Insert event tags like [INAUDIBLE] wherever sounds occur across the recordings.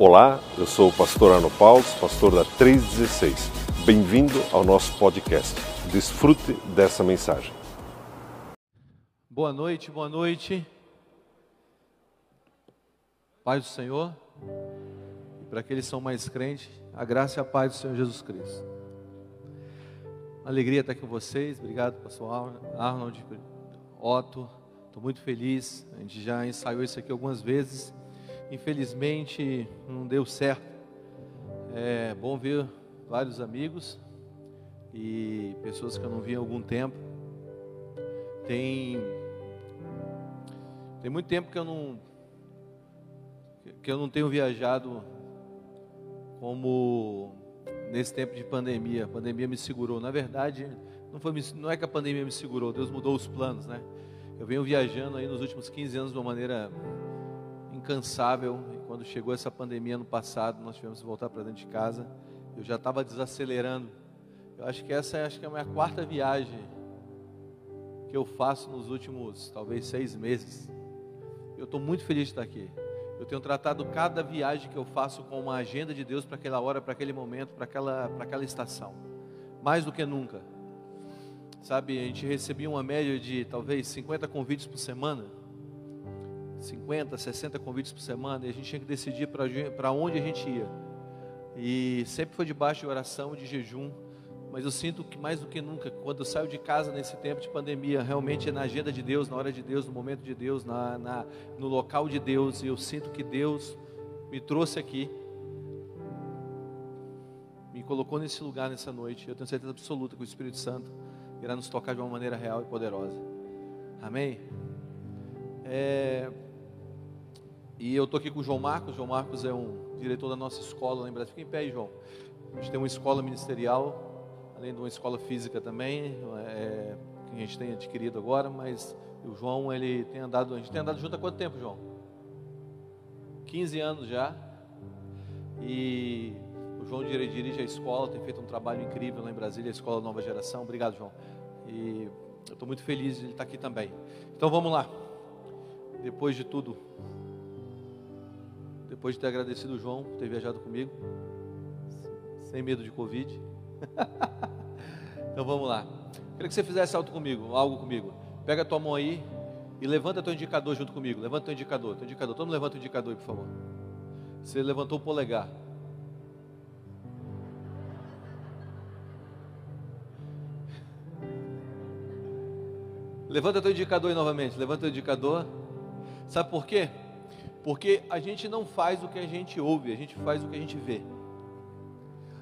Olá, eu sou o pastor Arno Paulos, pastor da 316. Bem-vindo ao nosso podcast. Desfrute dessa mensagem. Boa noite, boa noite. Paz do Senhor. E para aqueles que são mais crentes, a graça e a paz do Senhor Jesus Cristo. Alegria estar com vocês. Obrigado, pastor Arnold, Otto. Estou muito feliz. A gente já ensaiou isso aqui algumas vezes Infelizmente não deu certo. É bom ver vários amigos e pessoas que eu não vi há algum tempo. Tem tem muito tempo que eu não que eu não tenho viajado como nesse tempo de pandemia. A pandemia me segurou. Na verdade, não foi não é que a pandemia me segurou, Deus mudou os planos, né? Eu venho viajando aí nos últimos 15 anos de uma maneira incansável. E quando chegou essa pandemia no passado, nós tivemos que voltar para dentro de casa. Eu já estava desacelerando. Eu acho que essa é, acho que é a minha quarta viagem que eu faço nos últimos, talvez, seis meses. Eu estou muito feliz de estar aqui. Eu tenho tratado cada viagem que eu faço com uma agenda de Deus para aquela hora, para aquele momento, para aquela, para aquela estação. Mais do que nunca. Sabe, a gente recebia uma média de talvez 50 convites por semana. 50, 60 convites por semana e a gente tinha que decidir para onde a gente ia. E sempre foi debaixo de oração, de jejum. Mas eu sinto que mais do que nunca, quando eu saio de casa nesse tempo de pandemia, realmente é na agenda de Deus, na hora de Deus, no momento de Deus, na, na, no local de Deus. E eu sinto que Deus me trouxe aqui, me colocou nesse lugar nessa noite. Eu tenho certeza absoluta que o Espírito Santo irá nos tocar de uma maneira real e poderosa. Amém? É, e eu estou aqui com o João Marcos. João Marcos é um diretor da nossa escola lá em Brasília. Fica em pé aí, João. A gente tem uma escola ministerial, além de uma escola física também, é, que a gente tem adquirido agora, mas o João, ele tem andado, a gente tem andado junto há quanto tempo, João? 15 anos já. E o João dirige a escola, tem feito um trabalho incrível lá em Brasília, a Escola Nova Geração. Obrigado, João. E eu estou muito feliz de ele estar aqui também. Então vamos lá. Depois de tudo, depois de ter agradecido o João por ter viajado comigo, sem medo de Covid. [LAUGHS] então vamos lá. Queria que você fizesse algo comigo, algo comigo. Pega a tua mão aí e levanta teu indicador junto comigo. Levanta teu indicador, teu indicador. Todo mundo levanta o indicador aí, por favor. Você levantou o polegar. Levanta teu indicador aí novamente. Levanta o indicador. Sabe por quê? Porque a gente não faz o que a gente ouve, a gente faz o que a gente vê.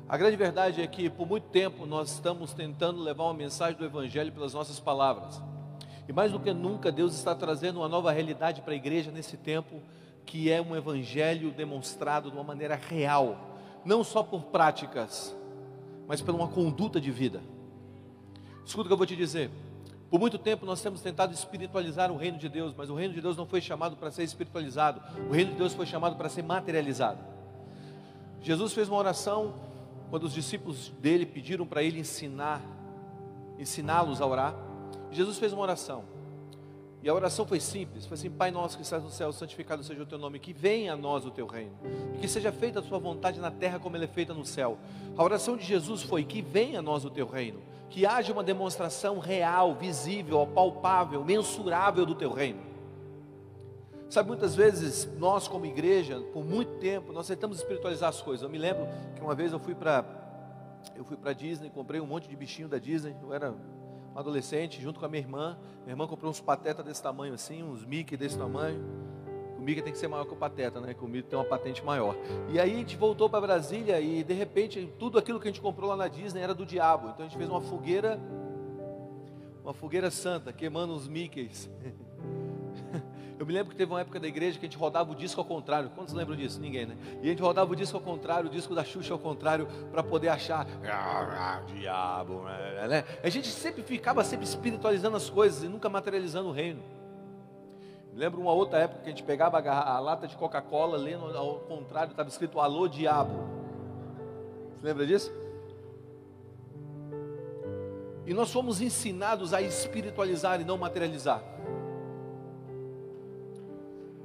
A grande verdade é que por muito tempo nós estamos tentando levar uma mensagem do Evangelho pelas nossas palavras. E mais do que nunca, Deus está trazendo uma nova realidade para a igreja nesse tempo, que é um Evangelho demonstrado de uma maneira real, não só por práticas, mas por uma conduta de vida. Escuta o que eu vou te dizer. Por muito tempo nós temos tentado espiritualizar o reino de Deus, mas o reino de Deus não foi chamado para ser espiritualizado, o reino de Deus foi chamado para ser materializado. Jesus fez uma oração quando os discípulos dele pediram para ele ensinar, ensiná-los a orar. Jesus fez uma oração. E a oração foi simples, foi assim: Pai nosso que estás no céu, santificado seja o teu nome, que venha a nós o teu reino, e que seja feita a tua vontade na terra como ela é feita no céu. A oração de Jesus foi: que venha a nós o teu reino que haja uma demonstração real, visível, palpável, mensurável do teu reino. Sabe, muitas vezes nós, como igreja, por muito tempo, nós tentamos espiritualizar as coisas. Eu me lembro que uma vez eu fui para eu fui para Disney, comprei um monte de bichinho da Disney. Eu era um adolescente, junto com a minha irmã. Minha irmã comprou uns pateta desse tamanho assim, uns Mickey desse tamanho. Mickey tem que ser maior que o Pateta, né? Que o tem uma patente maior. E aí a gente voltou para Brasília e de repente tudo aquilo que a gente comprou lá na Disney era do diabo. Então a gente fez uma fogueira, uma fogueira santa, queimando os Mickeys. [LAUGHS] Eu me lembro que teve uma época da igreja que a gente rodava o disco ao contrário. Quantos lembram disso? Ninguém, né? E a gente rodava o disco ao contrário, o disco da Xuxa ao contrário, para poder achar. Ah, diabo, né? A gente sempre ficava sempre espiritualizando as coisas e nunca materializando o reino. Lembro uma outra época que a gente pegava a, lata de Coca-Cola, lendo ao contrário, estava escrito Alô Diabo. Você lembra disso? E nós fomos ensinados a espiritualizar e não materializar.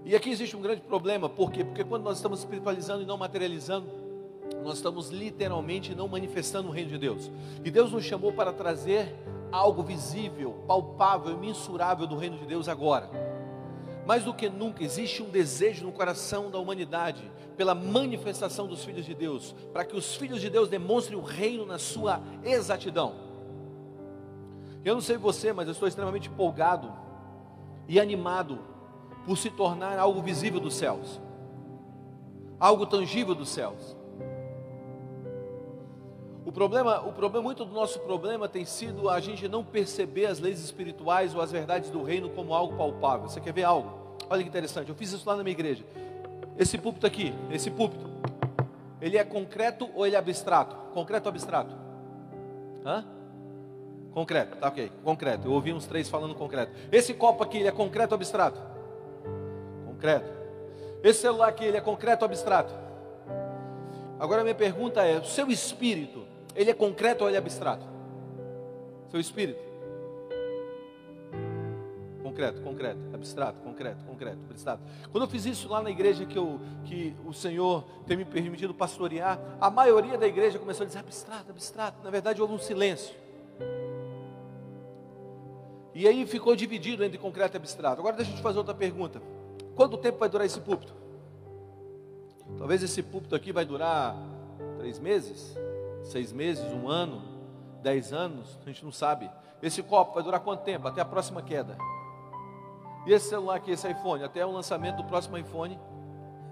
E aqui existe um grande problema, por quê? Porque quando nós estamos espiritualizando e não materializando, nós estamos literalmente não manifestando o reino de Deus. E Deus nos chamou para trazer algo visível, palpável, mensurável do reino de Deus agora. Mais do que nunca existe um desejo no coração da humanidade pela manifestação dos filhos de Deus, para que os filhos de Deus demonstrem o reino na sua exatidão. Eu não sei você, mas eu estou extremamente empolgado e animado por se tornar algo visível dos céus, algo tangível dos céus. O problema, o problema, muito do nosso problema tem sido a gente não perceber as leis espirituais ou as verdades do reino como algo palpável. Você quer ver algo? Olha que interessante. Eu fiz isso lá na minha igreja. Esse púlpito aqui, esse púlpito, ele é concreto ou ele é abstrato? Concreto ou abstrato? Hã? Concreto, tá ok. Concreto. Eu ouvi uns três falando concreto. Esse copo aqui, ele é concreto ou abstrato? Concreto. Esse celular aqui, ele é concreto ou abstrato? Agora minha pergunta é: o seu espírito, ele é concreto ou ele é abstrato? Seu espírito. Concreto, concreto, abstrato, concreto, concreto, abstrato. Quando eu fiz isso lá na igreja que, eu, que o Senhor tem me permitido pastorear, a maioria da igreja começou a dizer abstrato, abstrato. Na verdade, houve um silêncio. E aí ficou dividido entre concreto e abstrato. Agora deixa eu te fazer outra pergunta. Quanto tempo vai durar esse púlpito? Talvez esse púlpito aqui vai durar três meses, seis meses, um ano, dez anos, a gente não sabe. Esse copo vai durar quanto tempo? Até a próxima queda. E esse celular aqui, esse iPhone, até o lançamento do próximo iPhone.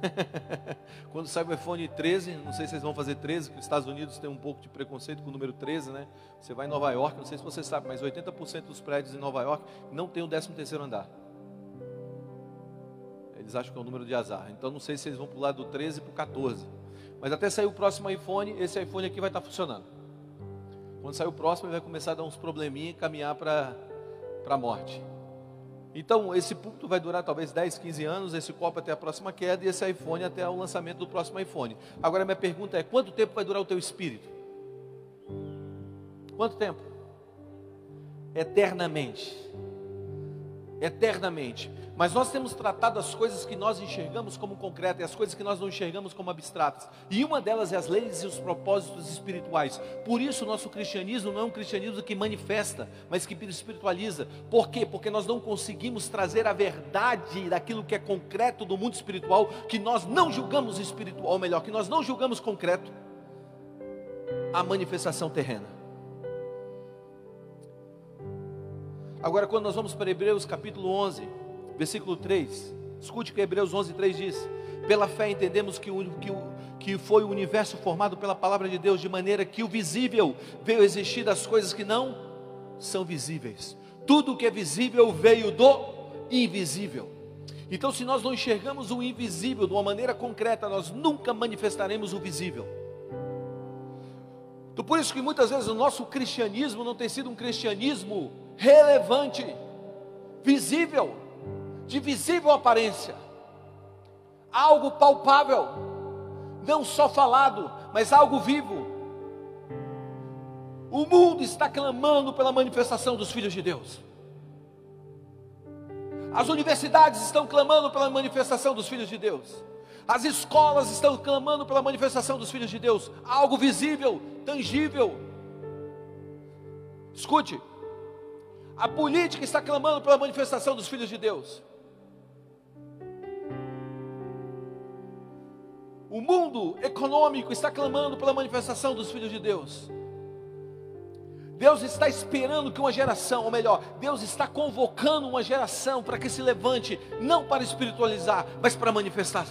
[LAUGHS] Quando sai o iPhone 13, não sei se vocês vão fazer 13, porque os Estados Unidos tem um pouco de preconceito com o número 13, né? Você vai em Nova York, não sei se você sabe, mas 80% dos prédios em Nova York não tem o 13 terceiro andar. Eles acham que é um número de azar. Então não sei se eles vão pular do 13 para o 14. Mas até sair o próximo iPhone, esse iPhone aqui vai estar funcionando. Quando sair o próximo, ele vai começar a dar uns probleminha e caminhar para a morte. Então, esse púlpito vai durar talvez 10, 15 anos, esse copo até a próxima queda e esse iPhone até o lançamento do próximo iPhone. Agora, minha pergunta é: quanto tempo vai durar o teu espírito? Quanto tempo? Eternamente. Eternamente. Mas nós temos tratado as coisas que nós enxergamos como concretas e as coisas que nós não enxergamos como abstratas. E uma delas é as leis e os propósitos espirituais. Por isso, o nosso cristianismo não é um cristianismo que manifesta, mas que espiritualiza. Por quê? Porque nós não conseguimos trazer a verdade daquilo que é concreto do mundo espiritual, que nós não julgamos espiritual, ou melhor, que nós não julgamos concreto, a manifestação terrena. Agora, quando nós vamos para Hebreus capítulo 11 versículo 3. Escute o que Hebreus 11, 3 diz. Pela fé entendemos que, o, que, o, que foi o universo formado pela palavra de Deus, de maneira que o visível veio existir das coisas que não são visíveis. Tudo que é visível veio do invisível. Então, se nós não enxergamos o invisível de uma maneira concreta, nós nunca manifestaremos o visível. Então, por isso que muitas vezes o nosso cristianismo não tem sido um cristianismo relevante, visível de visível aparência, algo palpável, não só falado, mas algo vivo. O mundo está clamando pela manifestação dos filhos de Deus. As universidades estão clamando pela manifestação dos filhos de Deus. As escolas estão clamando pela manifestação dos filhos de Deus. Algo visível, tangível. Escute. A política está clamando pela manifestação dos filhos de Deus. O mundo econômico está clamando pela manifestação dos filhos de Deus. Deus está esperando que uma geração, ou melhor, Deus está convocando uma geração para que se levante, não para espiritualizar, mas para manifestar.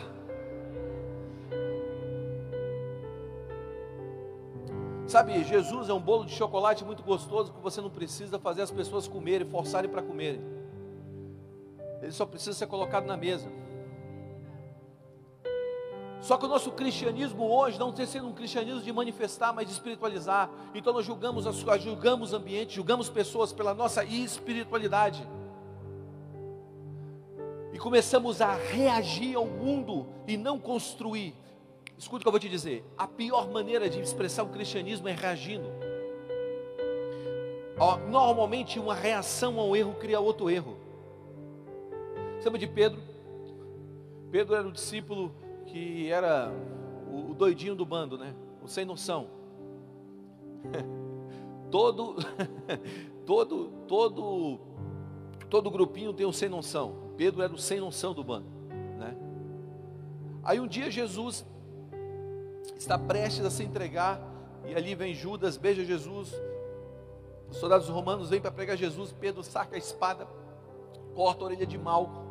Sabe, Jesus é um bolo de chocolate muito gostoso que você não precisa fazer as pessoas comerem, forçarem para comerem. Ele só precisa ser colocado na mesa. Só que o nosso cristianismo hoje não tem sido um cristianismo de manifestar, mas de espiritualizar. Então nós julgamos, julgamos ambiente, julgamos pessoas pela nossa espiritualidade. E começamos a reagir ao mundo e não construir. Escuta o que eu vou te dizer: a pior maneira de expressar o cristianismo é reagindo. Normalmente, uma reação ao erro cria outro erro. Você lembra de Pedro? Pedro era o discípulo que era o, doidinho do bando, né? O sem noção. [LAUGHS] todo, [LAUGHS] todo, todo, todo grupinho tem um sem noção. Pedro era o sem noção do bando, né? Aí um dia Jesus está prestes a se entregar e ali vem Judas, beija Jesus. Os soldados romanos vêm para pregar Jesus. Pedro saca a espada, corta a orelha de Malco.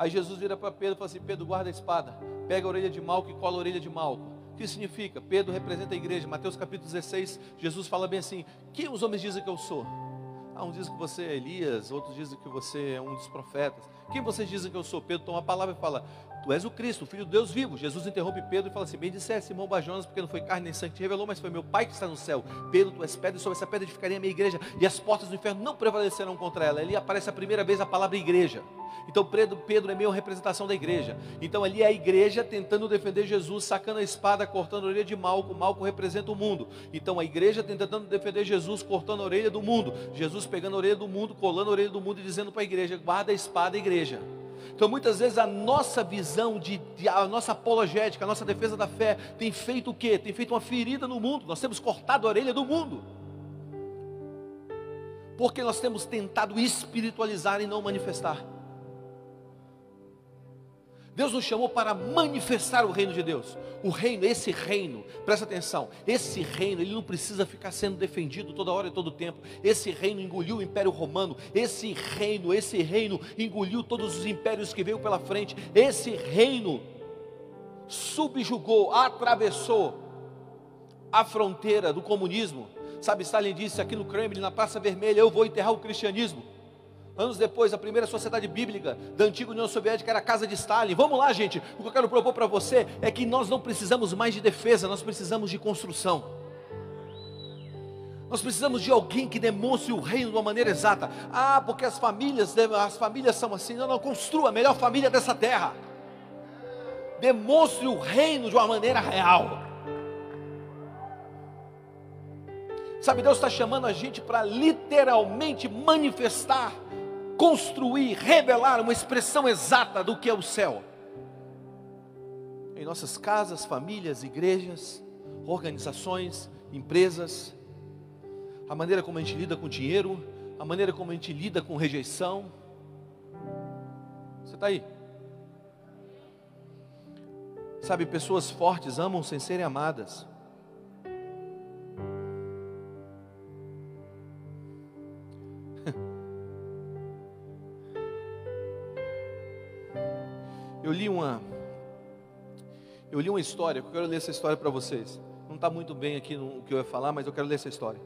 Aí Jesus vira para Pedro e fala assim: Pedro, guarda a espada, pega a orelha de Malco e cola a orelha de Malco. O que significa? Pedro representa a igreja. Mateus capítulo 16, Jesus fala bem assim: Quem os homens dizem que eu sou? Ah, uns dizem que você é Elias, outros dizem que você é um dos profetas. Quem vocês dizem que eu sou? Pedro toma a palavra e fala: Tu és o Cristo, o Filho de Deus vivo. Jesus interrompe Pedro e fala assim: Bem disseste, Simão Bajonas, porque não foi carne nem sangue que te revelou, mas foi meu Pai que está no céu. Pedro, tu és pedra, e sobre essa pedra edificaria a minha igreja, e as portas do inferno não prevalecerão contra ela. Ali aparece a primeira vez a palavra igreja. Então Pedro, Pedro é meio representação da igreja. Então ali é a igreja tentando defender Jesus, sacando a espada, cortando a orelha de Malco. Malco representa o mundo. Então a igreja tentando defender Jesus, cortando a orelha do mundo. Jesus pegando a orelha do mundo, colando a orelha do mundo e dizendo para a igreja: guarda a espada, igreja. Então muitas vezes a nossa visão de, de, a nossa apologética, a nossa defesa da fé tem feito o quê? Tem feito uma ferida no mundo. Nós temos cortado a orelha do mundo. Porque nós temos tentado espiritualizar e não manifestar. Deus nos chamou para manifestar o reino de Deus. O reino, esse reino, presta atenção, esse reino, ele não precisa ficar sendo defendido toda hora e todo tempo. Esse reino engoliu o Império Romano, esse reino, esse reino engoliu todos os impérios que veio pela frente. Esse reino subjugou, atravessou a fronteira do comunismo. Sabe, Stalin disse aqui no Kremlin, na Praça Vermelha, eu vou enterrar o cristianismo. Anos depois, a primeira sociedade bíblica da antiga União Soviética era a casa de Stalin. Vamos lá, gente. O que eu quero propor para você é que nós não precisamos mais de defesa, nós precisamos de construção. Nós precisamos de alguém que demonstre o reino de uma maneira exata. Ah, porque as famílias, as famílias são assim. Não, não, construa a melhor família dessa terra. Demonstre o reino de uma maneira real. Sabe, Deus está chamando a gente para literalmente manifestar construir, revelar uma expressão exata do que é o céu. Em nossas casas, famílias, igrejas, organizações, empresas, a maneira como a gente lida com dinheiro, a maneira como a gente lida com rejeição. Você está aí? Sabe, pessoas fortes amam sem serem amadas. Eu li uma eu li uma história, eu quero ler essa história para vocês. Não está muito bem aqui no que eu ia falar, mas eu quero ler essa história.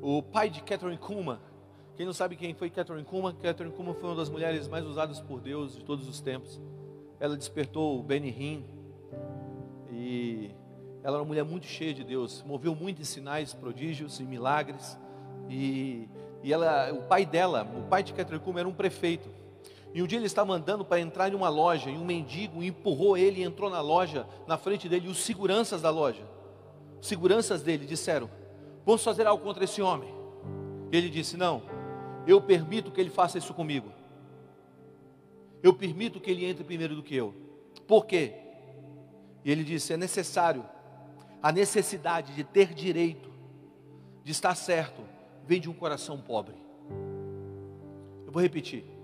O pai de Catherine Kuma, quem não sabe quem foi Catherine Kuma? Catherine Kuma foi uma das mulheres mais usadas por Deus de todos os tempos. Ela despertou o Benny Hinn e ela era uma mulher muito cheia de Deus, moveu muitos sinais, prodígios e milagres. E, e ela, o pai dela, o pai de Catherine Kuma era um prefeito. E um dia ele estava andando para entrar em uma loja, e um mendigo empurrou ele e entrou na loja, na frente dele, e os seguranças da loja, seguranças dele, disseram: Vamos fazer algo contra esse homem. Ele disse: Não, eu permito que ele faça isso comigo. Eu permito que ele entre primeiro do que eu. Por quê? E ele disse: É necessário, a necessidade de ter direito, de estar certo, vem de um coração pobre. Eu vou repetir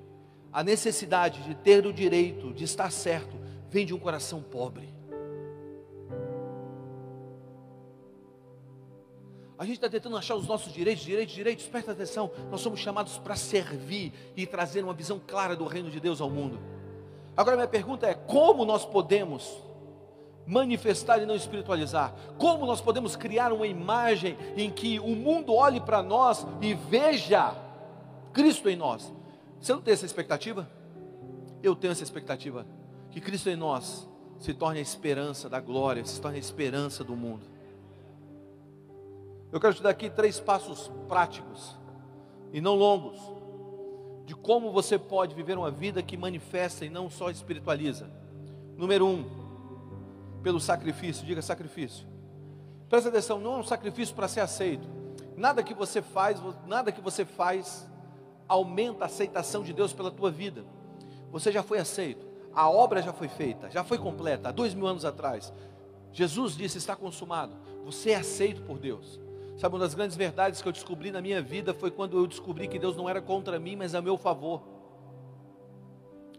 a necessidade de ter o direito de estar certo vem de um coração pobre. A gente está tentando achar os nossos direitos, direitos, direitos, presta atenção. Nós somos chamados para servir e trazer uma visão clara do reino de Deus ao mundo. Agora, minha pergunta é: como nós podemos manifestar e não espiritualizar? Como nós podemos criar uma imagem em que o mundo olhe para nós e veja Cristo em nós? Você não tem essa expectativa? Eu tenho essa expectativa. Que Cristo em nós se torne a esperança da glória, se torne a esperança do mundo. Eu quero te dar aqui três passos práticos e não longos de como você pode viver uma vida que manifesta e não só espiritualiza. Número um, pelo sacrifício, diga sacrifício. Presta atenção, não é um sacrifício para ser aceito. Nada que você faz, nada que você faz aumenta a aceitação de Deus pela tua vida. Você já foi aceito, a obra já foi feita, já foi completa, há dois mil anos atrás. Jesus disse: está consumado. Você é aceito por Deus. Sabe, uma das grandes verdades que eu descobri na minha vida foi quando eu descobri que Deus não era contra mim, mas a meu favor.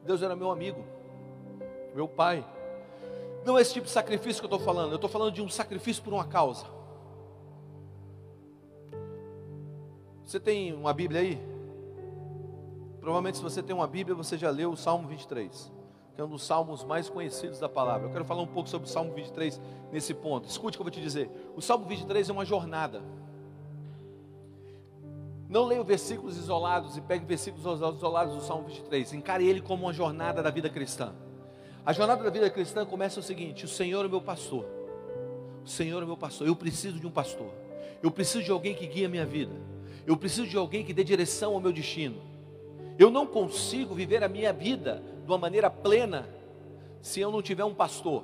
Deus era meu amigo, meu pai. Não é esse tipo de sacrifício que eu estou falando, eu estou falando de um sacrifício por uma causa. Você tem uma Bíblia aí? Provavelmente, se você tem uma Bíblia, você já leu o Salmo 23, que é um dos salmos mais conhecidos da palavra. Eu quero falar um pouco sobre o Salmo 23 nesse ponto. Escute o que eu vou te dizer. O Salmo 23 é uma jornada. Não leia versículos isolados e pegue versículos isolados do Salmo 23. Encare ele como uma jornada da vida cristã. A jornada da vida cristã começa o seguinte: o Senhor é meu pastor. O Senhor é meu pastor. Eu preciso de um pastor. Eu preciso de alguém que guie a minha vida. Eu preciso de alguém que dê direção ao meu destino. Eu não consigo viver a minha vida de uma maneira plena se eu não tiver um pastor.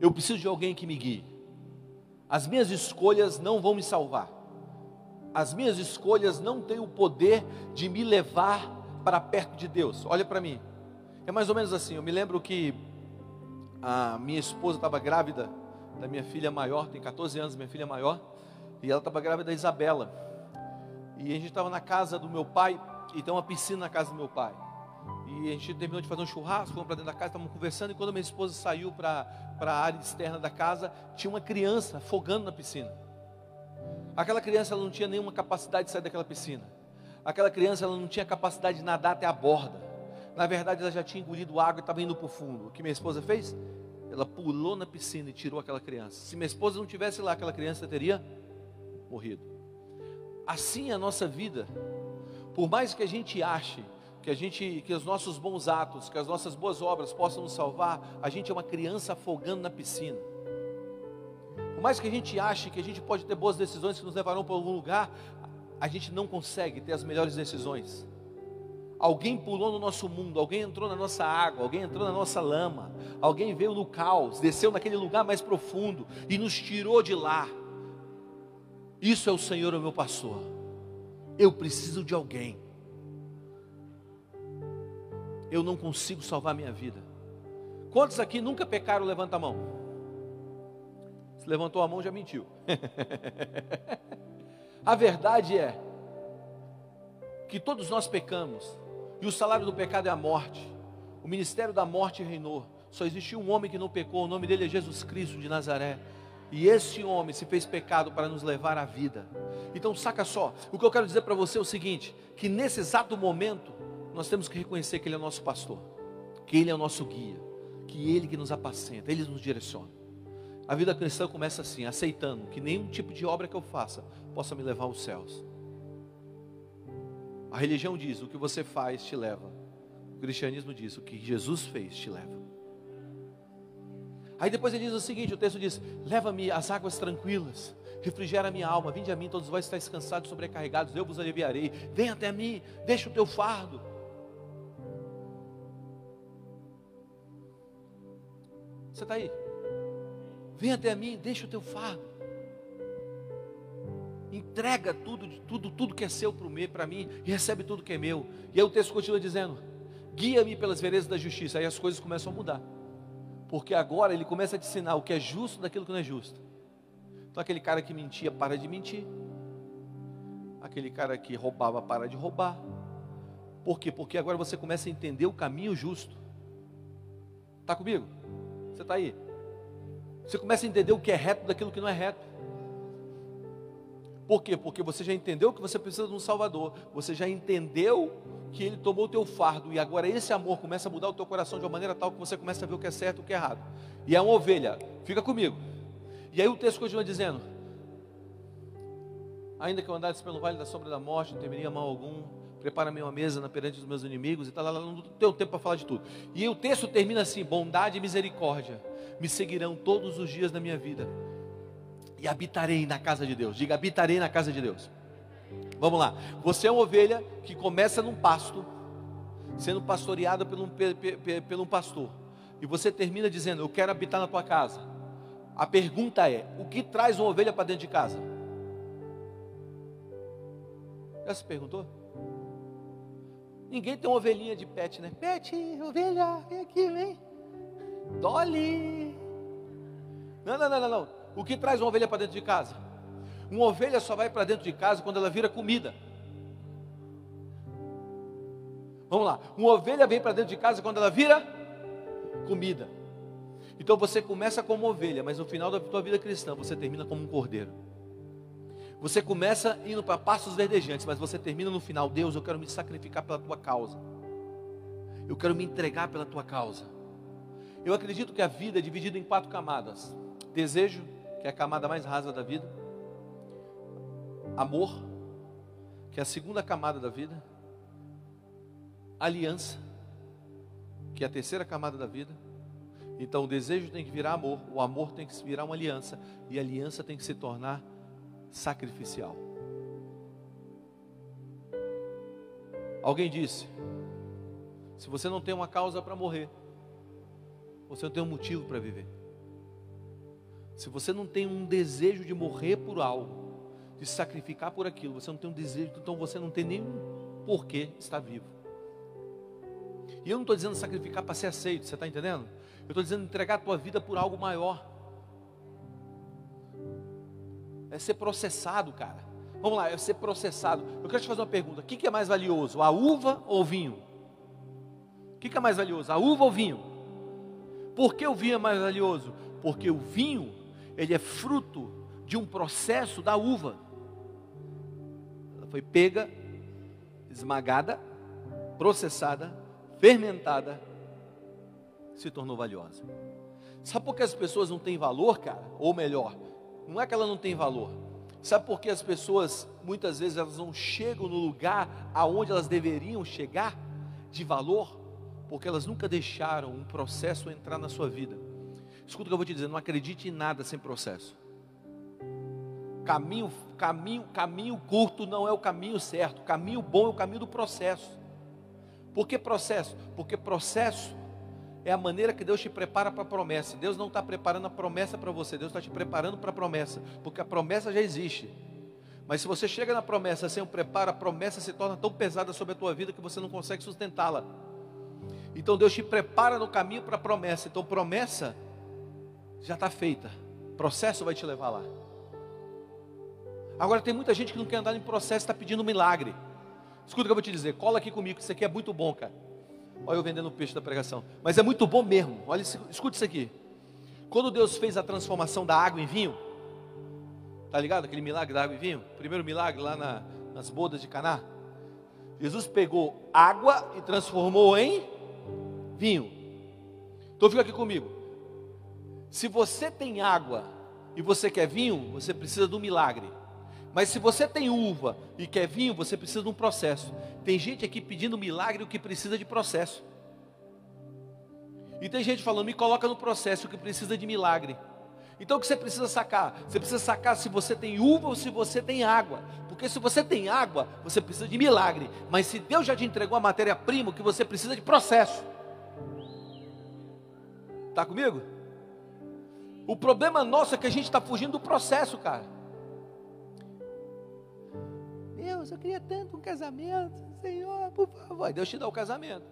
Eu preciso de alguém que me guie. As minhas escolhas não vão me salvar. As minhas escolhas não têm o poder de me levar para perto de Deus. Olha para mim. É mais ou menos assim. Eu me lembro que a minha esposa estava grávida da minha filha maior, tem 14 anos, minha filha maior, e ela estava grávida da Isabela. E a gente estava na casa do meu pai, e tem uma piscina na casa do meu pai. E a gente terminou de fazer um churrasco, fomos para dentro da casa, estávamos conversando, e quando minha esposa saiu para a área externa da casa, tinha uma criança afogando na piscina. Aquela criança ela não tinha nenhuma capacidade de sair daquela piscina. Aquela criança ela não tinha capacidade de nadar até a borda. Na verdade, ela já tinha engolido água e estava indo para o fundo. O que minha esposa fez? Ela pulou na piscina e tirou aquela criança. Se minha esposa não tivesse lá, aquela criança teria morrido. Assim é a nossa vida. Por mais que a gente ache que a gente, que os nossos bons atos, que as nossas boas obras possam nos salvar, a gente é uma criança afogando na piscina. Por mais que a gente ache que a gente pode ter boas decisões que nos levarão para algum lugar, a gente não consegue ter as melhores decisões. Alguém pulou no nosso mundo, alguém entrou na nossa água, alguém entrou na nossa lama, alguém veio no caos, desceu naquele lugar mais profundo e nos tirou de lá. Isso é o Senhor, o meu pastor. Eu preciso de alguém. Eu não consigo salvar minha vida. Quantos aqui nunca pecaram? Levanta a mão. Se levantou a mão, já mentiu. [LAUGHS] a verdade é que todos nós pecamos e o salário do pecado é a morte. O ministério da morte reinou. Só existiu um homem que não pecou, o nome dele é Jesus Cristo de Nazaré. E esse homem se fez pecado para nos levar à vida. Então, saca só, o que eu quero dizer para você é o seguinte: que nesse exato momento, nós temos que reconhecer que Ele é nosso pastor, que Ele é o nosso guia, que Ele que nos apacenta, Ele nos direciona. A vida cristã começa assim, aceitando que nenhum tipo de obra que eu faça possa me levar aos céus. A religião diz: o que você faz te leva. O cristianismo diz: o que Jesus fez te leva. Aí depois ele diz o seguinte: o texto diz: Leva-me às águas tranquilas, refrigera minha alma, vinde a mim, todos vós estáis cansados, sobrecarregados, eu vos aliviarei. Vem até mim, deixa o teu fardo. Você está aí? Vem até mim, deixa o teu fardo entrega tudo, tudo, tudo que é seu para mim e recebe tudo que é meu. E aí o texto continua dizendo: guia-me pelas veredas da justiça. Aí as coisas começam a mudar, porque agora ele começa a te ensinar o que é justo daquilo que não é justo. Então aquele cara que mentia para de mentir, aquele cara que roubava para de roubar. Por quê? Porque agora você começa a entender o caminho justo. Está comigo? Você está aí? Você começa a entender o que é reto daquilo que não é reto. Por quê? Porque você já entendeu que você precisa de um Salvador, você já entendeu que Ele tomou o teu fardo, e agora esse amor começa a mudar o teu coração de uma maneira tal que você começa a ver o que é certo e o que é errado. E é uma ovelha, fica comigo. E aí o texto continua dizendo: Ainda que eu andasse pelo vale da sombra da morte, não temeria mal algum, prepara-me uma mesa na perante dos meus inimigos, e tal, lá, não tenho tempo para falar de tudo. E o texto termina assim: bondade e misericórdia me seguirão todos os dias da minha vida e habitarei na casa de Deus. Diga, habitarei na casa de Deus. Vamos lá. Você é uma ovelha que começa num pasto, sendo pastoreada por um, por um pastor. E você termina dizendo: Eu quero habitar na tua casa. A pergunta é: O que traz uma ovelha para dentro de casa? Já se perguntou? Ninguém tem uma ovelhinha de pet, né? Pet, ovelha, vem aqui, vem. Dolly. Não, não, não, não, não. O que traz uma ovelha para dentro de casa? Uma ovelha só vai para dentro de casa quando ela vira comida. Vamos lá. Uma ovelha vem para dentro de casa quando ela vira comida. Então você começa como ovelha, mas no final da tua vida cristã você termina como um cordeiro. Você começa indo para passos verdejantes, mas você termina no final, Deus, eu quero me sacrificar pela tua causa. Eu quero me entregar pela tua causa. Eu acredito que a vida é dividida em quatro camadas: desejo, que é a camada mais rasa da vida, amor, que é a segunda camada da vida, aliança, que é a terceira camada da vida. Então o desejo tem que virar amor, o amor tem que virar uma aliança, e a aliança tem que se tornar sacrificial. Alguém disse: se você não tem uma causa para morrer, você não tem um motivo para viver. Se você não tem um desejo de morrer por algo, de sacrificar por aquilo, você não tem um desejo, então você não tem nenhum porquê estar vivo. E eu não estou dizendo sacrificar para ser aceito, você está entendendo? Eu estou dizendo entregar a tua vida por algo maior. É ser processado, cara. Vamos lá, é ser processado. Eu quero te fazer uma pergunta: o que, que é mais valioso, a uva ou o vinho? O que, que é mais valioso, a uva ou o vinho? Por que o vinho é mais valioso? Porque o vinho, ele é fruto de um processo da uva. Ela foi pega, esmagada, processada, fermentada, se tornou valiosa. Sabe por que as pessoas não têm valor, cara? Ou melhor, não é que ela não tem valor. Sabe por que as pessoas muitas vezes elas não chegam no lugar aonde elas deveriam chegar de valor? Porque elas nunca deixaram um processo entrar na sua vida. Escuta o que eu vou te dizer, não acredite em nada sem processo. Caminho, caminho, caminho curto não é o caminho certo. Caminho bom é o caminho do processo. Por que processo? Porque processo é a maneira que Deus te prepara para a promessa. Deus não está preparando a promessa para você, Deus está te preparando para a promessa, porque a promessa já existe. Mas se você chega na promessa sem o preparo, a promessa se torna tão pesada sobre a tua vida que você não consegue sustentá-la. Então Deus te prepara no caminho para a promessa. Então promessa já está feita. Processo vai te levar lá. Agora tem muita gente que não quer andar em processo, está pedindo um milagre. Escuta o que eu vou te dizer, cola aqui comigo, isso aqui é muito bom, cara. Olha eu vendendo o peixe da pregação. Mas é muito bom mesmo. Olha, escuta isso aqui. Quando Deus fez a transformação da água em vinho, tá ligado? Aquele milagre da água em vinho, primeiro milagre lá na, nas bodas de Caná. Jesus pegou água e transformou em vinho. Então fica aqui comigo. Se você tem água e você quer vinho, você precisa do milagre. Mas se você tem uva e quer vinho, você precisa de um processo. Tem gente aqui pedindo milagre o que precisa de processo. E tem gente falando, me coloca no processo o que precisa de milagre. Então o que você precisa sacar? Você precisa sacar se você tem uva ou se você tem água. Porque se você tem água, você precisa de milagre. Mas se Deus já te entregou a matéria-prima, o que você precisa de processo. Está comigo? O problema nosso é que a gente está fugindo do processo, cara. Deus, eu queria tanto um casamento, Senhor, por favor. Deus te dá o casamento.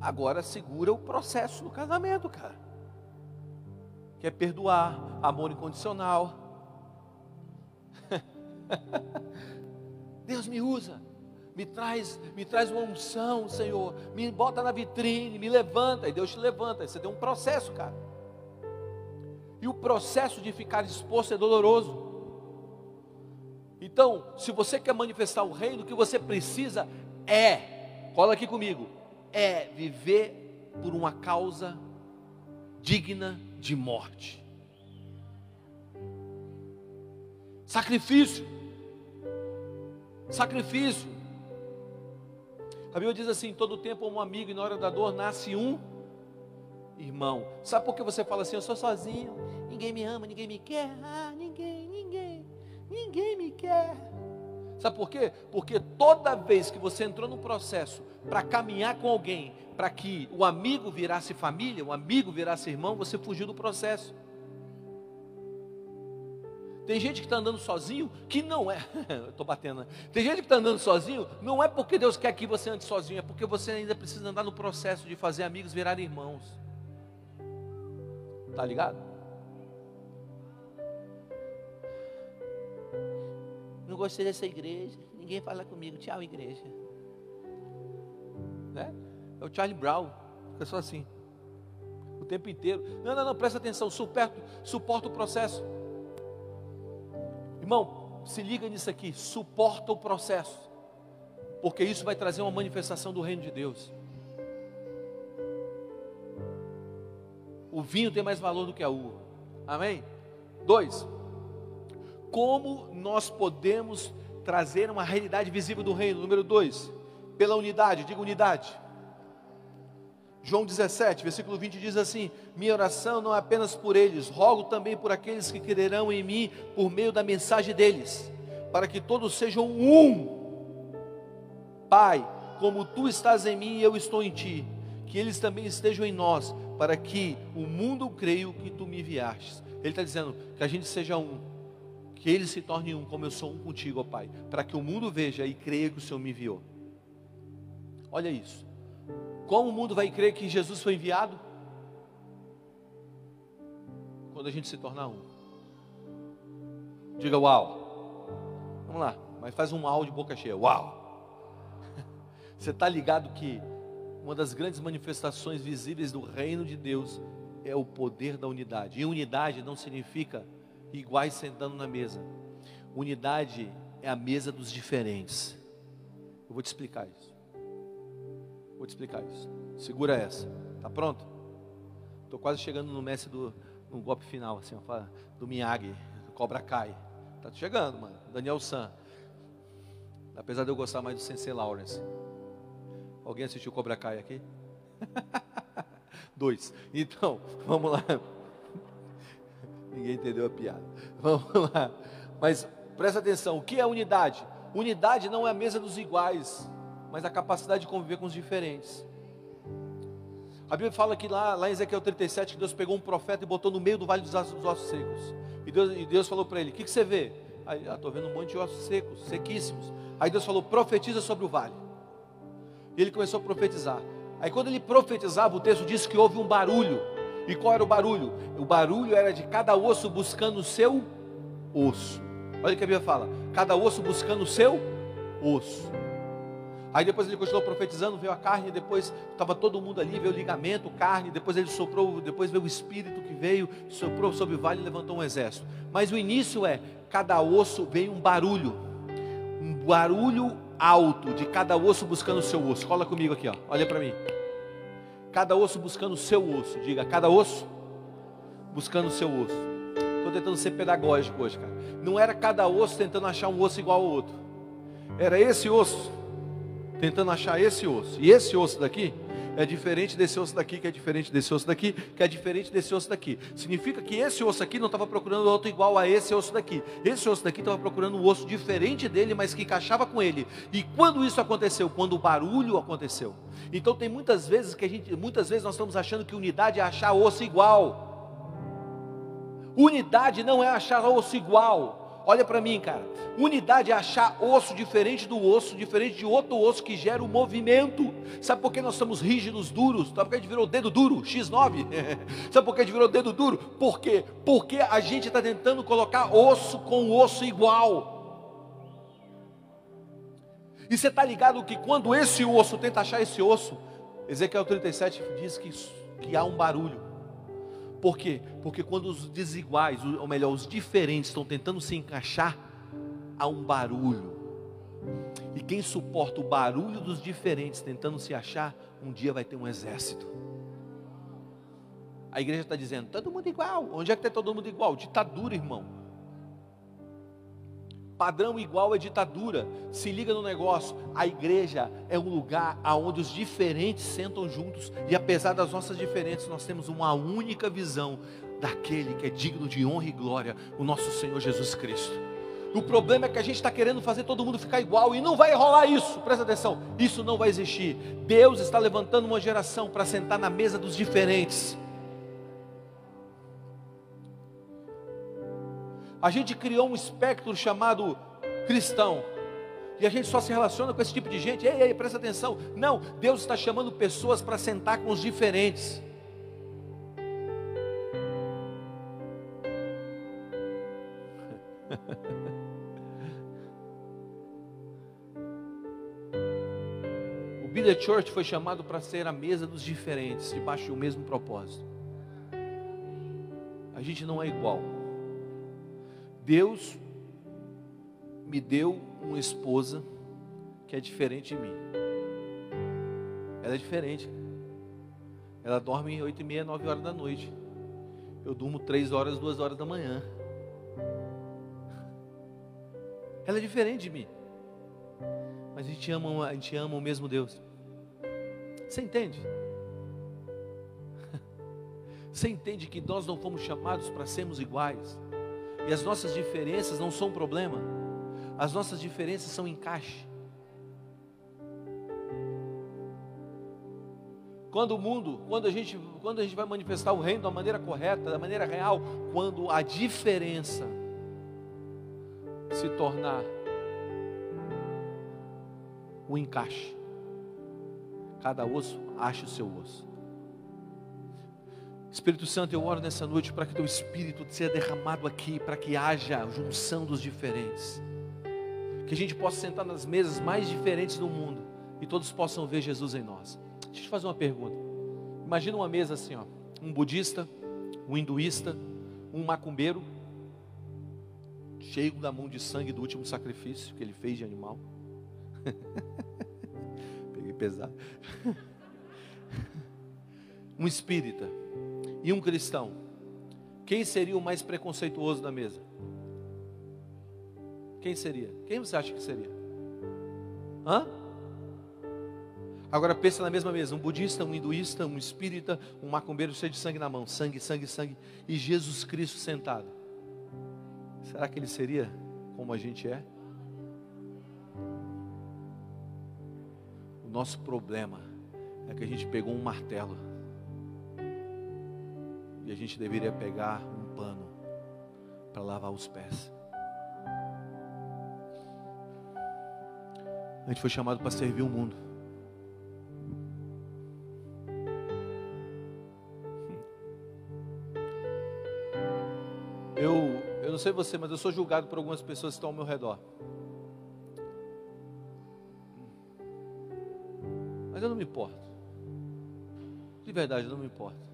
Agora segura o processo do casamento, cara. Quer é perdoar, amor incondicional. [LAUGHS] Deus me usa, me traz, me traz uma unção, Senhor, me bota na vitrine, me levanta, e Deus te levanta. Você tem um processo, cara. E o processo de ficar exposto é doloroso. Então, se você quer manifestar o reino, o que você precisa é, cola aqui comigo, é viver por uma causa digna de morte. Sacrifício. Sacrifício. A Bíblia diz assim: todo tempo um amigo e na hora da dor nasce um irmão. Sabe por que você fala assim? Eu sou sozinho, ninguém me ama, ninguém me quer. Ah, ninguém, ninguém. Ninguém me quer. Sabe por quê? Porque toda vez que você entrou num processo para caminhar com alguém, para que o amigo virasse família, o amigo virasse irmão, você fugiu do processo. Tem gente que está andando sozinho que não é. [LAUGHS] Estou batendo. Né? Tem gente que está andando sozinho, não é porque Deus quer que você ande sozinho, é porque você ainda precisa andar no processo de fazer amigos virarem irmãos. Tá ligado? Não gostei dessa igreja. Ninguém fala comigo. Tchau, igreja. Né? É o Charlie Brown. Fica só assim. O tempo inteiro. Não, não, não, presta atenção. Suporta, suporta o processo. Irmão, se liga nisso aqui. Suporta o processo. Porque isso vai trazer uma manifestação do reino de Deus. O vinho tem mais valor do que a uva. Amém? Dois. Como nós podemos trazer uma realidade visível do reino? Número dois. Pela unidade, diga unidade. João 17, versículo 20 diz assim: Minha oração não é apenas por eles, rogo também por aqueles que crerão em mim por meio da mensagem deles, para que todos sejam um. Pai, como tu estás em mim e eu estou em ti, que eles também estejam em nós, para que o mundo creia que tu me enviaste. Ele está dizendo que a gente seja um, que ele se torne um, como eu sou um contigo, ó Pai, para que o mundo veja e creia que o Senhor me enviou. Olha isso. Como o mundo vai crer que Jesus foi enviado? Quando a gente se tornar um. Diga uau. Vamos lá, mas faz um uau de boca cheia. Uau. [LAUGHS] Você está ligado que uma das grandes manifestações visíveis do reino de Deus é o poder da unidade. E unidade não significa iguais sentando na mesa. Unidade é a mesa dos diferentes. Eu vou te explicar isso. Vou te explicar isso. Segura essa. Tá pronto? Estou quase chegando no mestre do no golpe final, assim, do Miyagi, do Cobra Kai. Tá chegando, mano. Daniel San. Apesar de eu gostar mais do Sensei Lawrence. Alguém assistiu Cobra Kai aqui? [LAUGHS] Dois. Então, [LAUGHS] vamos lá. Ninguém entendeu a piada. [LAUGHS] Vamos lá. Mas presta atenção: o que é unidade? Unidade não é a mesa dos iguais, mas a capacidade de conviver com os diferentes. A Bíblia fala que lá, lá em Ezequiel 37 que Deus pegou um profeta e botou no meio do vale dos ossos, secos. E Deus, e Deus falou para ele: O que, que você vê? Aí, ah, estou vendo um monte de ossos secos, sequíssimos. Aí Deus falou: Profetiza sobre o vale. Ele começou a profetizar. Aí quando ele profetizava, o texto diz que houve um barulho. E qual era o barulho? O barulho era de cada osso buscando o seu osso. Olha o que a Bíblia fala: cada osso buscando o seu osso. Aí depois ele continuou profetizando, veio a carne, depois estava todo mundo ali, veio o ligamento, carne, depois ele soprou, depois veio o espírito que veio, soprou sobre o vale e levantou um exército. Mas o início é, cada osso veio um barulho, um barulho alto de cada osso buscando o seu osso. Cola comigo aqui, ó. olha para mim. Cada osso buscando o seu osso, diga, cada osso buscando o seu osso. Estou tentando ser pedagógico hoje, cara. Não era cada osso tentando achar um osso igual ao outro. Era esse osso tentando achar esse osso. E esse osso daqui é diferente desse osso daqui, que é diferente desse osso daqui, que é diferente desse osso daqui. Significa que esse osso aqui não estava procurando outro igual a esse osso daqui. Esse osso daqui estava procurando um osso diferente dele, mas que encaixava com ele. E quando isso aconteceu? Quando o barulho aconteceu. Então tem muitas vezes que a gente, muitas vezes nós estamos achando que unidade é achar osso igual. Unidade não é achar osso igual. Olha para mim, cara. Unidade é achar osso diferente do osso, diferente de outro osso que gera o um movimento. Sabe por que nós somos rígidos, duros? Sabe por que a gente virou dedo duro? X9. [LAUGHS] Sabe por que a gente virou dedo duro? Por quê? Porque a gente está tentando colocar osso com osso igual. E você está ligado que quando esse osso tenta achar esse osso, Ezequiel 37 diz que, que há um barulho. Por quê? Porque quando os desiguais, ou melhor, os diferentes estão tentando se encaixar, há um barulho. E quem suporta o barulho dos diferentes tentando se achar, um dia vai ter um exército. A igreja está dizendo, todo mundo igual. Onde é que está todo mundo igual? Ditadura, irmão. Padrão igual é ditadura. Se liga no negócio. A igreja é um lugar onde os diferentes sentam juntos. E apesar das nossas diferenças, nós temos uma única visão daquele que é digno de honra e glória, o nosso Senhor Jesus Cristo. O problema é que a gente está querendo fazer todo mundo ficar igual e não vai rolar isso. Presta atenção, isso não vai existir. Deus está levantando uma geração para sentar na mesa dos diferentes. A gente criou um espectro chamado cristão. E a gente só se relaciona com esse tipo de gente. Ei, ei, presta atenção. Não, Deus está chamando pessoas para sentar com os diferentes. [LAUGHS] O Be The Church foi chamado para ser a mesa dos diferentes, debaixo do mesmo propósito. A gente não é igual. Deus me deu uma esposa que é diferente de mim. Ela é diferente. Ela dorme oito e meia, nove horas da noite. Eu durmo três horas, duas horas da manhã. Ela é diferente de mim. Mas a gente ama, a gente ama o mesmo Deus. Você entende? [LAUGHS] Você entende que nós não fomos chamados para sermos iguais? E as nossas diferenças não são um problema. As nossas diferenças são encaixe. Quando o mundo, quando a gente, quando a gente vai manifestar o reino da maneira correta, da maneira real, quando a diferença se tornar o encaixe. Cada osso acha o seu osso. Espírito Santo, eu oro nessa noite para que teu Espírito seja derramado aqui, para que haja junção dos diferentes. Que a gente possa sentar nas mesas mais diferentes do mundo e todos possam ver Jesus em nós. Deixa eu te fazer uma pergunta. Imagina uma mesa assim, ó, um budista, um hinduísta, um macumbeiro, cheio da mão de sangue do último sacrifício que ele fez de animal. [LAUGHS] Peguei pesado. [LAUGHS] um espírita e um cristão. Quem seria o mais preconceituoso da mesa? Quem seria? Quem você acha que seria? Hã? Agora pensa na mesma mesa, um budista, um hinduísta, um espírita, um macumbeiro cheio de sangue na mão, sangue, sangue, sangue, e Jesus Cristo sentado. Será que ele seria como a gente é? O nosso problema é que a gente pegou um martelo e a gente deveria pegar um pano para lavar os pés. A gente foi chamado para servir o mundo. Eu, eu não sei você, mas eu sou julgado por algumas pessoas que estão ao meu redor. Mas eu não me importo. De verdade, eu não me importo.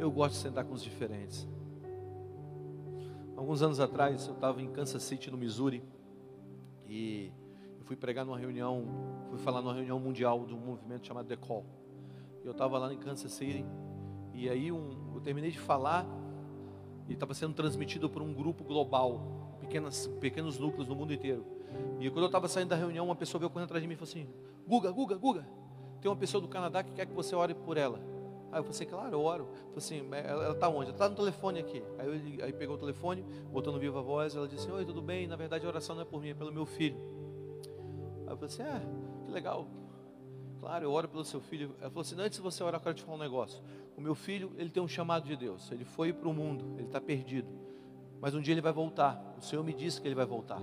Eu gosto de sentar com os diferentes. Alguns anos atrás, eu estava em Kansas City, no Missouri, e eu fui pregar numa reunião, fui falar numa reunião mundial de um movimento chamado The Call. Eu estava lá em Kansas City, e aí um, eu terminei de falar, e estava sendo transmitido por um grupo global, pequenas, pequenos núcleos no mundo inteiro. E quando eu estava saindo da reunião, uma pessoa veio correndo atrás de mim e falou assim: Guga, Guga, Guga, tem uma pessoa do Canadá que quer que você ore por ela. Aí eu falei assim, claro, eu oro. Falei assim, ela está onde? Ela está no telefone aqui. Aí, eu, aí pegou o telefone, botou no viva voz, ela disse, oi, tudo bem? Na verdade a oração não é por mim, é pelo meu filho. Aí eu falei assim, ah, que legal. Claro, eu oro pelo seu filho. Ela falou assim, antes de você orar, eu quero te falar um negócio. O meu filho, ele tem um chamado de Deus. Ele foi para o mundo, ele está perdido. Mas um dia ele vai voltar. O Senhor me disse que ele vai voltar.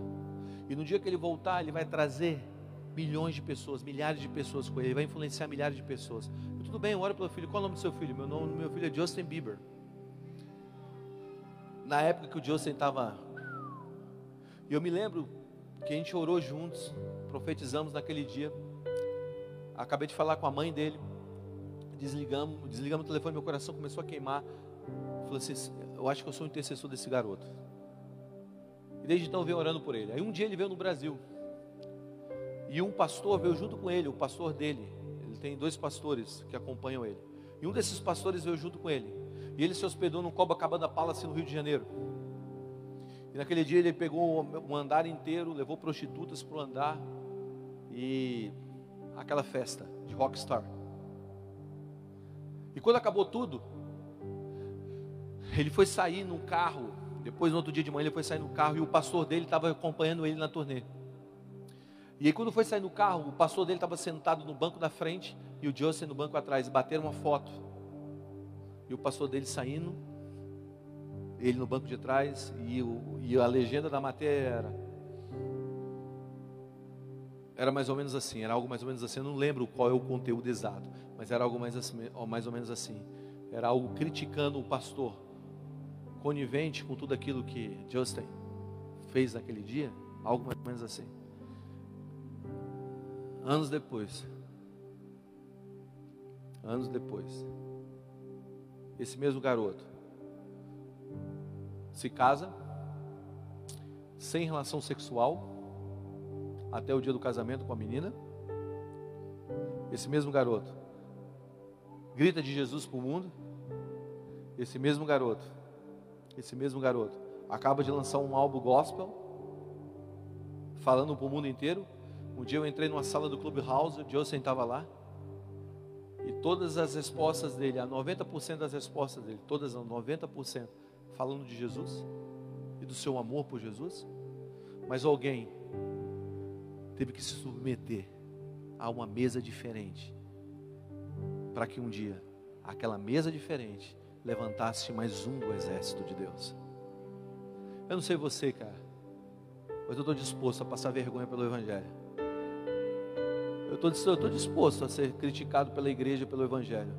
E no dia que ele voltar, ele vai trazer milhões de pessoas, milhares de pessoas com ele. Ele vai influenciar milhares de pessoas. Eu, tudo bem, ora pelo filho. Qual é o nome do seu filho? Meu nome, meu filho é Justin Bieber. Na época que o Justin estava. E eu me lembro que a gente orou juntos, profetizamos naquele dia. Acabei de falar com a mãe dele. Desligamos, desligamos o telefone, meu coração começou a queimar. Falei assim, eu acho que eu sou o intercessor desse garoto. E desde então eu venho orando por ele. Aí um dia ele veio no Brasil. E um pastor veio junto com ele, o pastor dele. Tem dois pastores que acompanham ele. E um desses pastores veio junto com ele. E ele se hospedou no Copacabana Palace no Rio de Janeiro. E naquele dia ele pegou um andar inteiro, levou prostitutas para o andar e aquela festa de rockstar. E quando acabou tudo, ele foi sair no carro. Depois, no outro dia de manhã, ele foi sair no carro e o pastor dele estava acompanhando ele na turnê. E aí, quando foi sair no carro, o pastor dele estava sentado no banco da frente e o Joseph no banco atrás. Bateram uma foto. E o pastor dele saindo ele no banco de trás e, o, e a legenda da matéria era era mais ou menos assim, era algo mais ou menos assim, eu não lembro qual é o conteúdo exato, mas era algo mais, assim, mais ou menos assim. Era algo criticando o pastor, conivente com tudo aquilo que Justin fez naquele dia, algo mais ou menos assim. Anos depois, anos depois, esse mesmo garoto se casa, sem relação sexual, até o dia do casamento com a menina. Esse mesmo garoto grita de Jesus para o mundo. Esse mesmo garoto, esse mesmo garoto, acaba de lançar um álbum gospel, falando para o mundo inteiro. Um dia eu entrei numa sala do Clubhouse, o Joe estava lá, e todas as respostas dele, a 90% das respostas dele, todas as 90%, falando de Jesus e do seu amor por Jesus. Mas alguém teve que se submeter a uma mesa diferente, para que um dia aquela mesa diferente levantasse mais um do exército de Deus. Eu não sei você, cara, mas eu estou disposto a passar vergonha pelo Evangelho. Eu estou disposto a ser criticado pela igreja pelo Evangelho.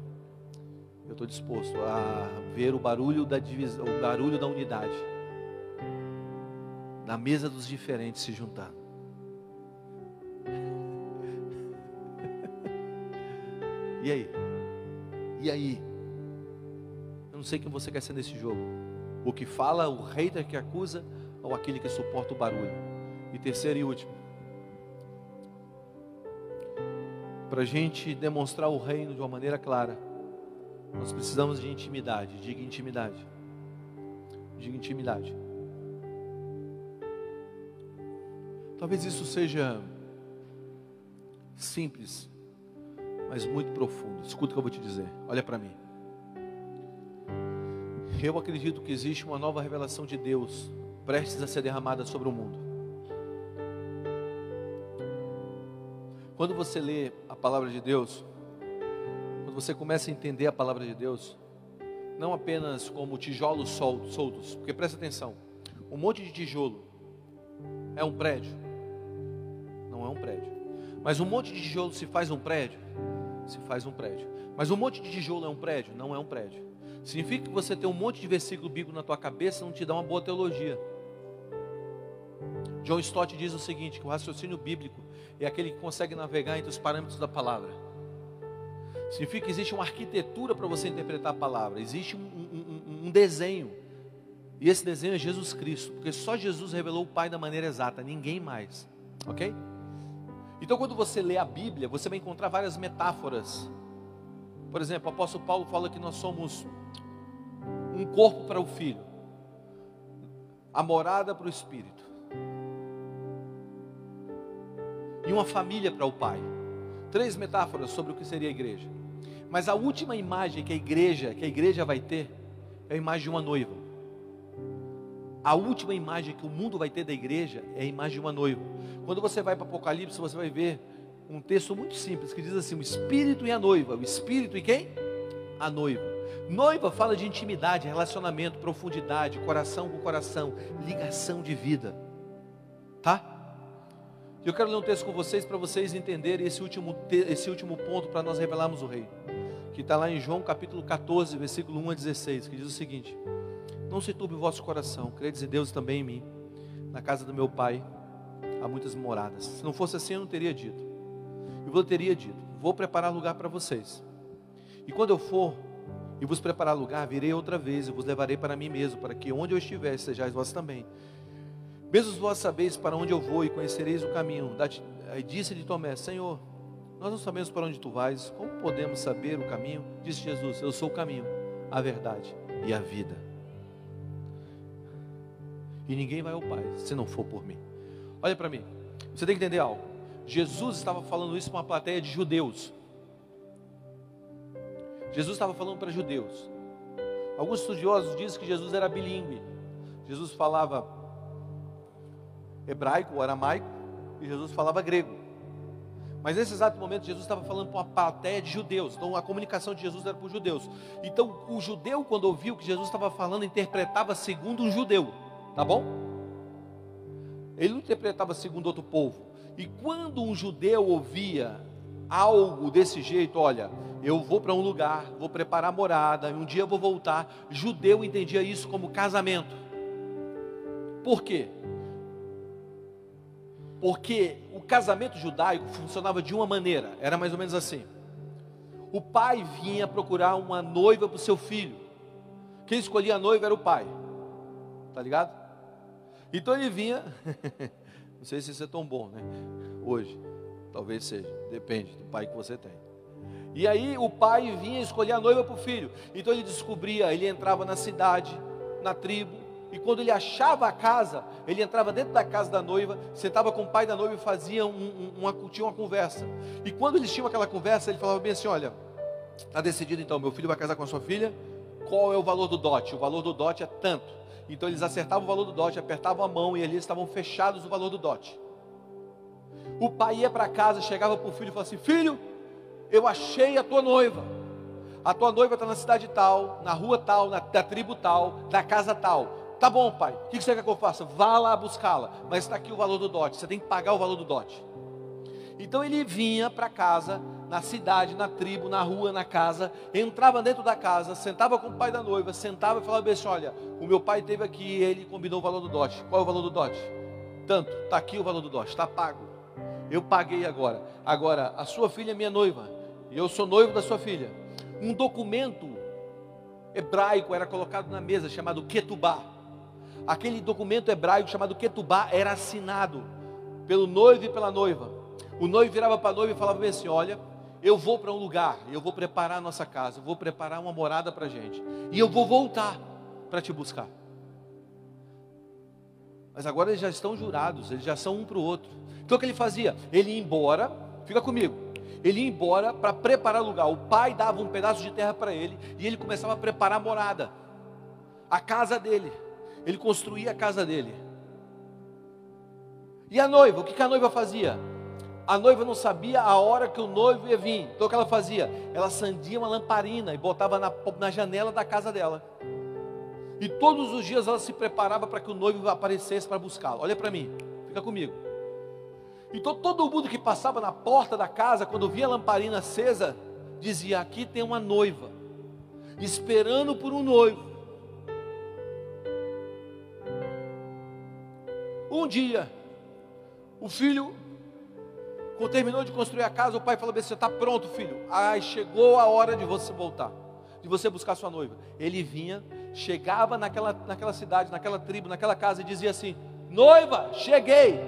Eu estou disposto a ver o barulho da divisão, o barulho da unidade. Na mesa dos diferentes se juntando. [LAUGHS] E aí? E aí? Eu não sei quem você quer ser nesse jogo. O que fala, o hater que acusa, ou aquele que suporta o barulho. E terceiro e último. Para a gente demonstrar o reino de uma maneira clara, nós precisamos de intimidade. Diga intimidade. Diga intimidade. Talvez isso seja simples, mas muito profundo. Escuta o que eu vou te dizer. Olha para mim. Eu acredito que existe uma nova revelação de Deus prestes a ser derramada sobre o mundo. Quando você lê a palavra de Deus, quando você começa a entender a palavra de Deus, não apenas como tijolos soltos, porque presta atenção, um monte de tijolo é um prédio? Não é um prédio. Mas um monte de tijolo se faz um prédio? Se faz um prédio. Mas um monte de tijolo é um prédio? Não é um prédio. Significa que você tem um monte de versículo bíblico na tua cabeça não te dá uma boa teologia. John Stott diz o seguinte: que o raciocínio bíblico é aquele que consegue navegar entre os parâmetros da palavra. Significa que existe uma arquitetura para você interpretar a palavra, existe um, um, um, desenho. E esse desenho é Jesus Cristo, porque só Jesus revelou o Pai da maneira exata, ninguém mais. Ok? Então, quando você lê a Bíblia, você vai encontrar várias metáforas. Por exemplo, o apóstolo Paulo fala que nós somos um corpo para o filho, a morada para o espírito, e uma família para o pai. Três metáforas sobre o que seria a igreja. Mas a última imagem que a igreja, que a igreja vai ter, é a imagem de uma noiva. A última imagem que o mundo vai ter da igreja é a imagem de uma noiva. Quando você vai para Apocalipse, você vai ver um texto muito simples que diz assim: o espírito e a noiva. O espírito e quem? A noiva. Noiva fala de intimidade, relacionamento, profundidade, coração com coração, ligação de vida. Tá? Eu quero ler um texto com vocês para vocês entenderem esse último, esse último ponto para nós revelarmos o rei. Que está lá em João capítulo 14, versículo 1 a 16, que diz o seguinte: Não se turbe o vosso coração, credes em Deus também em mim. Na casa do meu pai há muitas moradas. Se não fosse assim, eu não teria dito. Eu teria dito: Vou preparar lugar para vocês. E quando eu for e vos preparar lugar, virei outra vez e vos levarei para mim mesmo, para que onde eu estiver, sejais vós também. Mesmo vós sabeis para onde eu vou e conhecereis o caminho. Aí disse-lhe Tomé: Senhor, nós não sabemos para onde tu vais, como podemos saber o caminho? Disse Jesus: Eu sou o caminho, a verdade e a vida. E ninguém vai ao Pai se não for por mim. Olha para mim. Você tem que entender algo. Jesus estava falando isso para uma plateia de judeus. Jesus estava falando para judeus. Alguns estudiosos dizem que Jesus era bilíngue. Jesus falava hebraico aramaico e Jesus falava grego. Mas nesse exato momento, Jesus estava falando para uma plateia de judeus. Então a comunicação de Jesus era para os judeus. Então o judeu, quando ouviu o que Jesus estava falando, interpretava segundo um judeu. Tá bom? Ele não interpretava segundo outro povo. E quando um judeu ouvia algo desse jeito, olha, eu vou para um lugar, vou preparar morada, um dia eu vou voltar. Judeu entendia isso como casamento. Por quê? Porque o casamento judaico funcionava de uma maneira, era mais ou menos assim. O pai vinha procurar uma noiva para o seu filho. Quem escolhia a noiva era o pai. Tá ligado? Então ele vinha, [LAUGHS] não sei se isso é tão bom, né? Hoje, talvez seja, depende do pai que você tem. E aí o pai vinha escolher a noiva para o filho. Então ele descobria, ele entrava na cidade, na tribo, e quando ele achava a casa, ele entrava dentro da casa da noiva, sentava com o pai da noiva e fazia um, um, uma, tinha uma conversa. E quando eles tinham aquela conversa, ele falava bem assim: Olha, está decidido então, meu filho vai casar com a sua filha, qual é o valor do dote? O valor do dote é tanto. Então eles acertavam o valor do dote, apertavam a mão e ali estavam fechados o valor do dote. O pai ia para casa, chegava para o filho e falava assim: Filho, eu achei a tua noiva. A tua noiva está na cidade tal, na rua tal, na, da tribo tal, da casa tal. Tá bom, pai. O que você quer que eu faça? Vá lá buscá-la. Mas está aqui o valor do dote. Você tem que pagar o valor do dote. Então ele vinha para casa, na cidade, na tribo, na rua, na casa, entrava dentro da casa, sentava com o pai da noiva, sentava e falava assim: Olha, o meu pai teve aqui e ele combinou o valor do dote. Qual é o valor do dote? Tanto, está aqui o valor do dote, está pago. Eu paguei agora. Agora, a sua filha é minha noiva, e eu sou noivo da sua filha. Um documento hebraico era colocado na mesa chamado Ketubá aquele documento hebraico chamado Ketubá era assinado pelo noivo e pela noiva. O noivo virava para a noiva e falava assim: Olha, eu vou para um lugar, eu vou preparar a nossa casa, eu vou preparar uma morada para a gente, e eu vou voltar para te buscar. Mas agora eles já estão jurados, eles já são um para o outro. Então o que ele fazia? Ele ia embora, fica comigo, ele ia embora para preparar o lugar. O pai dava um pedaço de terra para ele e ele começava a preparar a morada, a casa dele ele construía a casa dele. E a noiva, o que, a noiva fazia? A noiva não sabia a hora que o noivo ia vir. Então o que ela fazia? Ela acendia uma lamparina e botava na, na janela da casa dela. E todos os dias ela se preparava para que o noivo aparecesse para buscá-la. Olha para mim, fica comigo. Então todo mundo que passava na porta da casa, quando via a lamparina acesa, dizia: Aqui tem uma noiva, esperando por um noivo. Um dia, o filho, quando terminou de construir a casa, o pai falou: Você está pronto, filho? Ai, chegou a hora de você voltar, de você buscar sua noiva. Ele vinha, chegava naquela, naquela cidade, naquela tribo, naquela casa e dizia assim: Noiva, cheguei.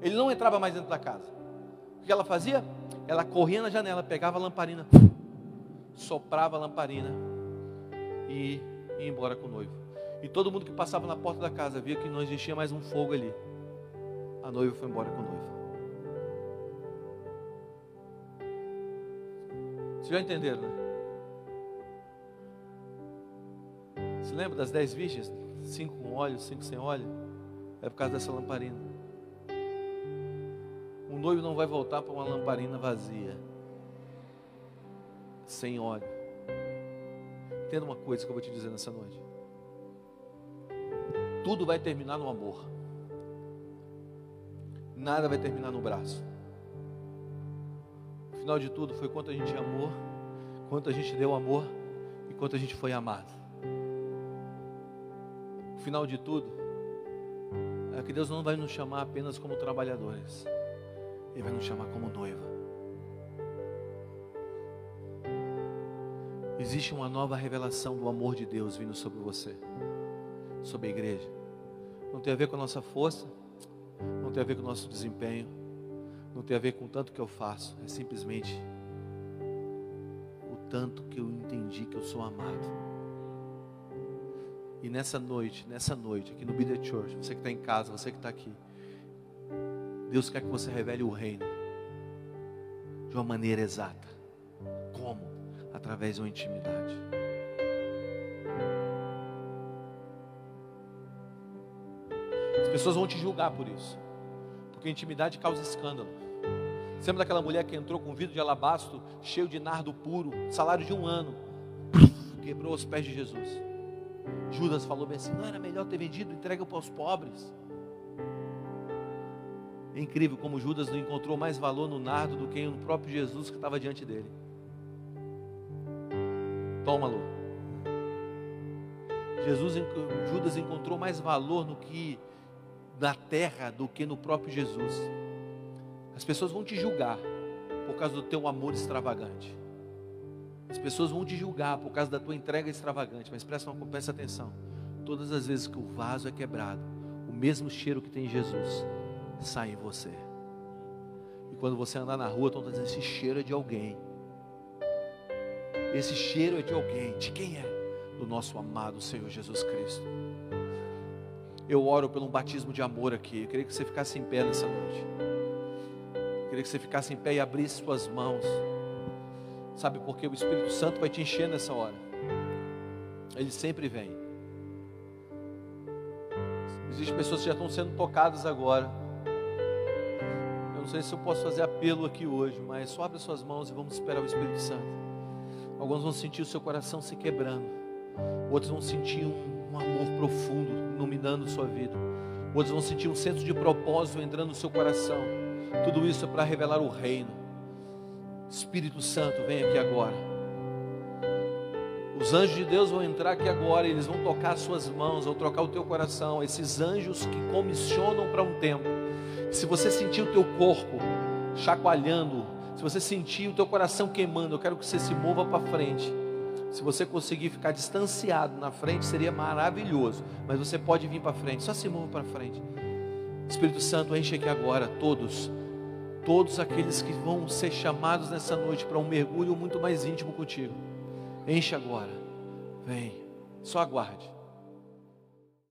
Ele não entrava mais dentro da casa. O que ela fazia? Ela corria na janela, pegava a lamparina, soprava a lamparina e ia embora com o noivo. E todo mundo que passava na porta da casa via que não existia mais um fogo ali. A noiva foi embora com o noivo. Vocês já entenderam, né? Você lembra das dez virgens? Cinco com óleo, cinco sem óleo? É por causa dessa lamparina. O noivo não vai voltar para uma lamparina vazia, sem óleo. Entenda uma coisa que eu vou te dizer nessa noite tudo vai terminar no amor. Nada vai terminar no braço. O final de tudo foi quanto a gente amou, quanto a gente deu amor e quanto a gente foi amado. O final de tudo é que Deus não vai nos chamar apenas como trabalhadores, Ele vai nos chamar como noiva. Existe uma nova revelação do amor de Deus vindo sobre você sobre a igreja. Não tem a ver com a nossa força, não tem a ver com o nosso desempenho, não tem a ver com o tanto que eu faço, é simplesmente o tanto que eu entendi que eu sou amado. E nessa noite, nessa noite, aqui no Be The Church, você que está em casa, você que está aqui, Deus quer que você revele o reino de uma maneira exata. Como? Através de uma intimidade. Pessoas vão te julgar por isso. Porque intimidade causa escândalo. Você lembra daquela mulher que entrou com vidro de alabastro, cheio de nardo puro, salário de um ano, quebrou os pés de Jesus. Judas falou bem assim: não era melhor ter vendido, entrega para os pobres. É incrível como Judas não encontrou mais valor no nardo do que no próprio Jesus que estava diante dele. Toma, Lu. Jesus, Judas encontrou mais valor no que na terra do que no próprio Jesus. As pessoas vão te julgar por causa do teu amor extravagante. As pessoas vão te julgar por causa da tua entrega extravagante, mas presta, presta atenção. Todas as vezes que o vaso é quebrado, o mesmo cheiro que tem em Jesus sai em você. E quando você andar na rua, estão dizendo: esse cheiro é de alguém. Esse cheiro é de alguém. De quem é? Do nosso amado Senhor Jesus Cristo. Eu oro pelo um batismo de amor aqui. Eu queria que você ficasse em pé nessa noite. Eu queria que você ficasse em pé e abrisse suas mãos. Sabe por quê? O Espírito Santo vai te encher nessa hora. Ele sempre vem. Existem pessoas que já estão sendo tocadas agora. Eu não sei se eu posso fazer apelo aqui hoje, mas só abre suas mãos e vamos esperar o Espírito Santo. Alguns vão sentir o seu coração se quebrando. Outros vão sentir um, um amor profundo iluminando sua vida. Outros vão sentir um senso de propósito entrando no seu coração. Tudo isso é para revelar o reino. Espírito Santo, vem aqui agora. Os anjos de Deus vão entrar aqui agora, eles vão tocar as suas mãos, vão trocar o teu coração. Esses anjos que comissionam para um tempo. Se você sentir o teu corpo chacoalhando, se você sentir o teu coração queimando, eu quero que você se mova para frente. Se você conseguir ficar distanciado na frente, seria maravilhoso. Mas você pode vir para frente, só se mova para frente. Espírito Santo, enche aqui agora todos todos aqueles que vão ser chamados nessa noite para um mergulho muito mais íntimo contigo. Enche agora. Vem. Só aguarde.